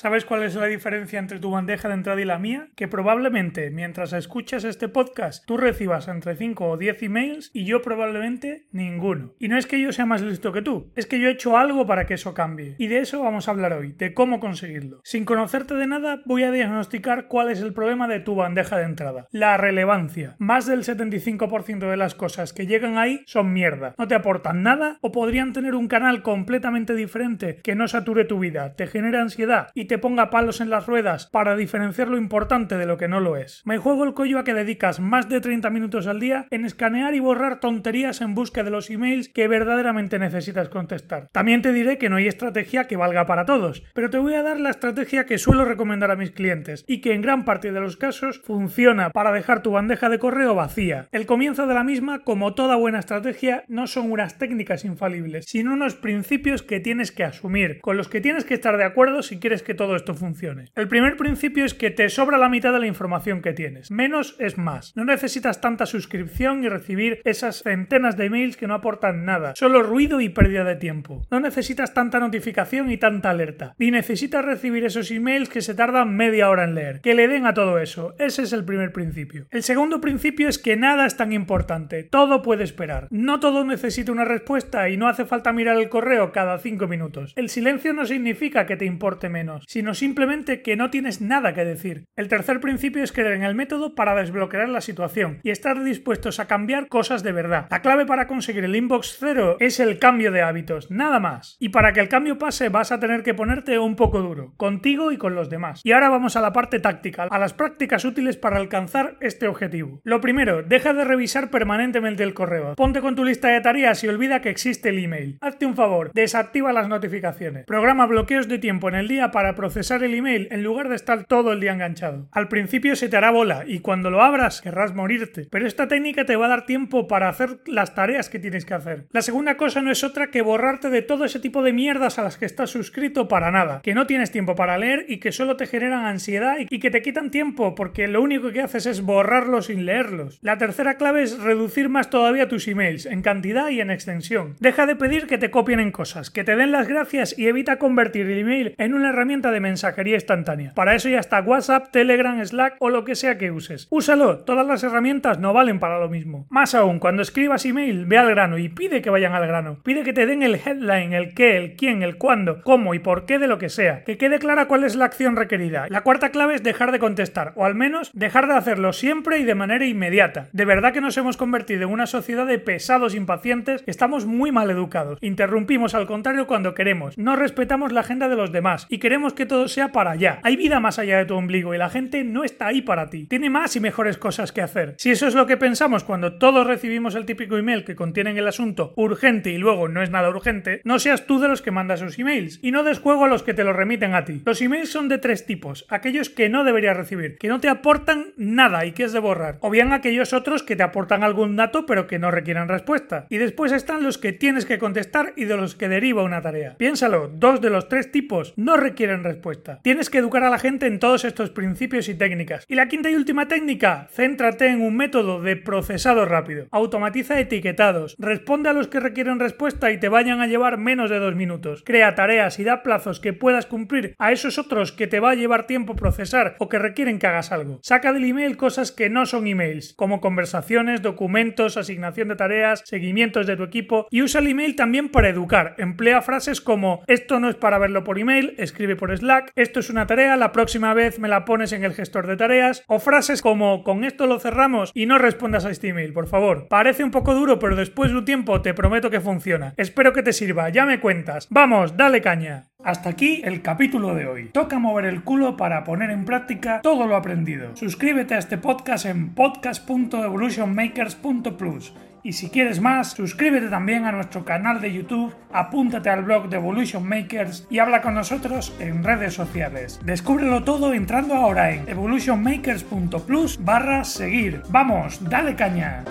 ¿Sabes cuál es la diferencia entre tu bandeja de entrada y la mía? Que probablemente mientras escuchas este podcast tú recibas entre 5 o 10 emails y yo probablemente ninguno. Y no es que yo sea más listo que tú, es que yo he hecho algo para que eso cambie. Y de eso vamos a hablar hoy, de cómo conseguirlo. Sin conocerte de nada, voy a diagnosticar cuál es el problema de tu bandeja de entrada. La relevancia. Más del 75% de las cosas que llegan ahí son mierda. No te aportan nada o podrían tener un canal completamente diferente que no sature tu vida, te genera ansiedad y te ponga palos en las ruedas para diferenciar lo importante de lo que no lo es. Me juego el cuello a que dedicas más de 30 minutos al día en escanear y borrar tonterías en busca de los emails que verdaderamente necesitas contestar. También te diré que no hay estrategia que valga para todos, pero te voy a dar la estrategia que suelo recomendar a mis clientes y que en gran parte de los casos funciona para dejar tu bandeja de correo vacía. El comienzo de la misma, como toda buena estrategia, no son unas técnicas infalibles, sino unos principios que tienes que asumir, con los que tienes que estar de acuerdo si quieres que todo esto funcione. El primer principio es que te sobra la mitad de la información que tienes. Menos es más. No necesitas tanta suscripción y recibir esas centenas de emails que no aportan nada. Solo ruido y pérdida de tiempo. No necesitas tanta notificación y tanta alerta. Ni necesitas recibir esos emails que se tardan media hora en leer. Que le den a todo eso. Ese es el primer principio. El segundo principio es que nada es tan importante. Todo puede esperar. No todo necesita una respuesta y no hace falta mirar el correo cada cinco minutos. El silencio no significa que te importe menos sino simplemente que no tienes nada que decir. El tercer principio es creer en el método para desbloquear la situación y estar dispuestos a cambiar cosas de verdad. La clave para conseguir el inbox cero es el cambio de hábitos, nada más. Y para que el cambio pase vas a tener que ponerte un poco duro, contigo y con los demás. Y ahora vamos a la parte táctica, a las prácticas útiles para alcanzar este objetivo. Lo primero, deja de revisar permanentemente el correo. Ponte con tu lista de tareas y olvida que existe el email. Hazte un favor, desactiva las notificaciones. Programa bloqueos de tiempo en el día para procesar el email en lugar de estar todo el día enganchado. Al principio se te hará bola y cuando lo abras querrás morirte, pero esta técnica te va a dar tiempo para hacer las tareas que tienes que hacer. La segunda cosa no es otra que borrarte de todo ese tipo de mierdas a las que estás suscrito para nada, que no tienes tiempo para leer y que solo te generan ansiedad y que te quitan tiempo porque lo único que haces es borrarlos sin leerlos. La tercera clave es reducir más todavía tus emails, en cantidad y en extensión. Deja de pedir que te copien en cosas, que te den las gracias y evita convertir el email en una herramienta de mensajería instantánea. Para eso ya está WhatsApp, Telegram, Slack o lo que sea que uses. Úsalo, todas las herramientas no valen para lo mismo. Más aún, cuando escribas email, ve al grano y pide que vayan al grano. Pide que te den el headline, el qué, el quién, el cuándo, cómo y por qué de lo que sea. Que quede clara cuál es la acción requerida. La cuarta clave es dejar de contestar, o al menos dejar de hacerlo siempre y de manera inmediata. De verdad que nos hemos convertido en una sociedad de pesados impacientes, estamos muy mal educados. Interrumpimos al contrario cuando queremos, no respetamos la agenda de los demás y queremos que que todo sea para allá. Hay vida más allá de tu ombligo y la gente no está ahí para ti. Tiene más y mejores cosas que hacer. Si eso es lo que pensamos cuando todos recibimos el típico email que contiene el asunto urgente y luego no es nada urgente, no seas tú de los que mandas sus emails y no des juego a los que te lo remiten a ti. Los emails son de tres tipos. Aquellos que no deberías recibir, que no te aportan nada y que es de borrar. O bien aquellos otros que te aportan algún dato pero que no requieren respuesta. Y después están los que tienes que contestar y de los que deriva una tarea. Piénsalo, dos de los tres tipos no requieren respuesta. Tienes que educar a la gente en todos estos principios y técnicas. Y la quinta y última técnica, céntrate en un método de procesado rápido. Automatiza etiquetados, responde a los que requieren respuesta y te vayan a llevar menos de dos minutos. Crea tareas y da plazos que puedas cumplir a esos otros que te va a llevar tiempo procesar o que requieren que hagas algo. Saca del email cosas que no son emails, como conversaciones, documentos, asignación de tareas, seguimientos de tu equipo y usa el email también para educar. Emplea frases como esto no es para verlo por email, escribe Slack, esto es una tarea, la próxima vez me la pones en el gestor de tareas, o frases como con esto lo cerramos y no respondas a este email, por favor. Parece un poco duro, pero después de un tiempo te prometo que funciona. Espero que te sirva, ya me cuentas. Vamos, dale caña. Hasta aquí el capítulo de hoy. Toca mover el culo para poner en práctica todo lo aprendido. Suscríbete a este podcast en podcast.evolutionmakers.plus. Y si quieres más, suscríbete también a nuestro canal de YouTube, apúntate al blog de Evolution Makers y habla con nosotros en redes sociales. Descúbrelo todo entrando ahora en evolutionmakers.plus barra seguir. Vamos, dale caña.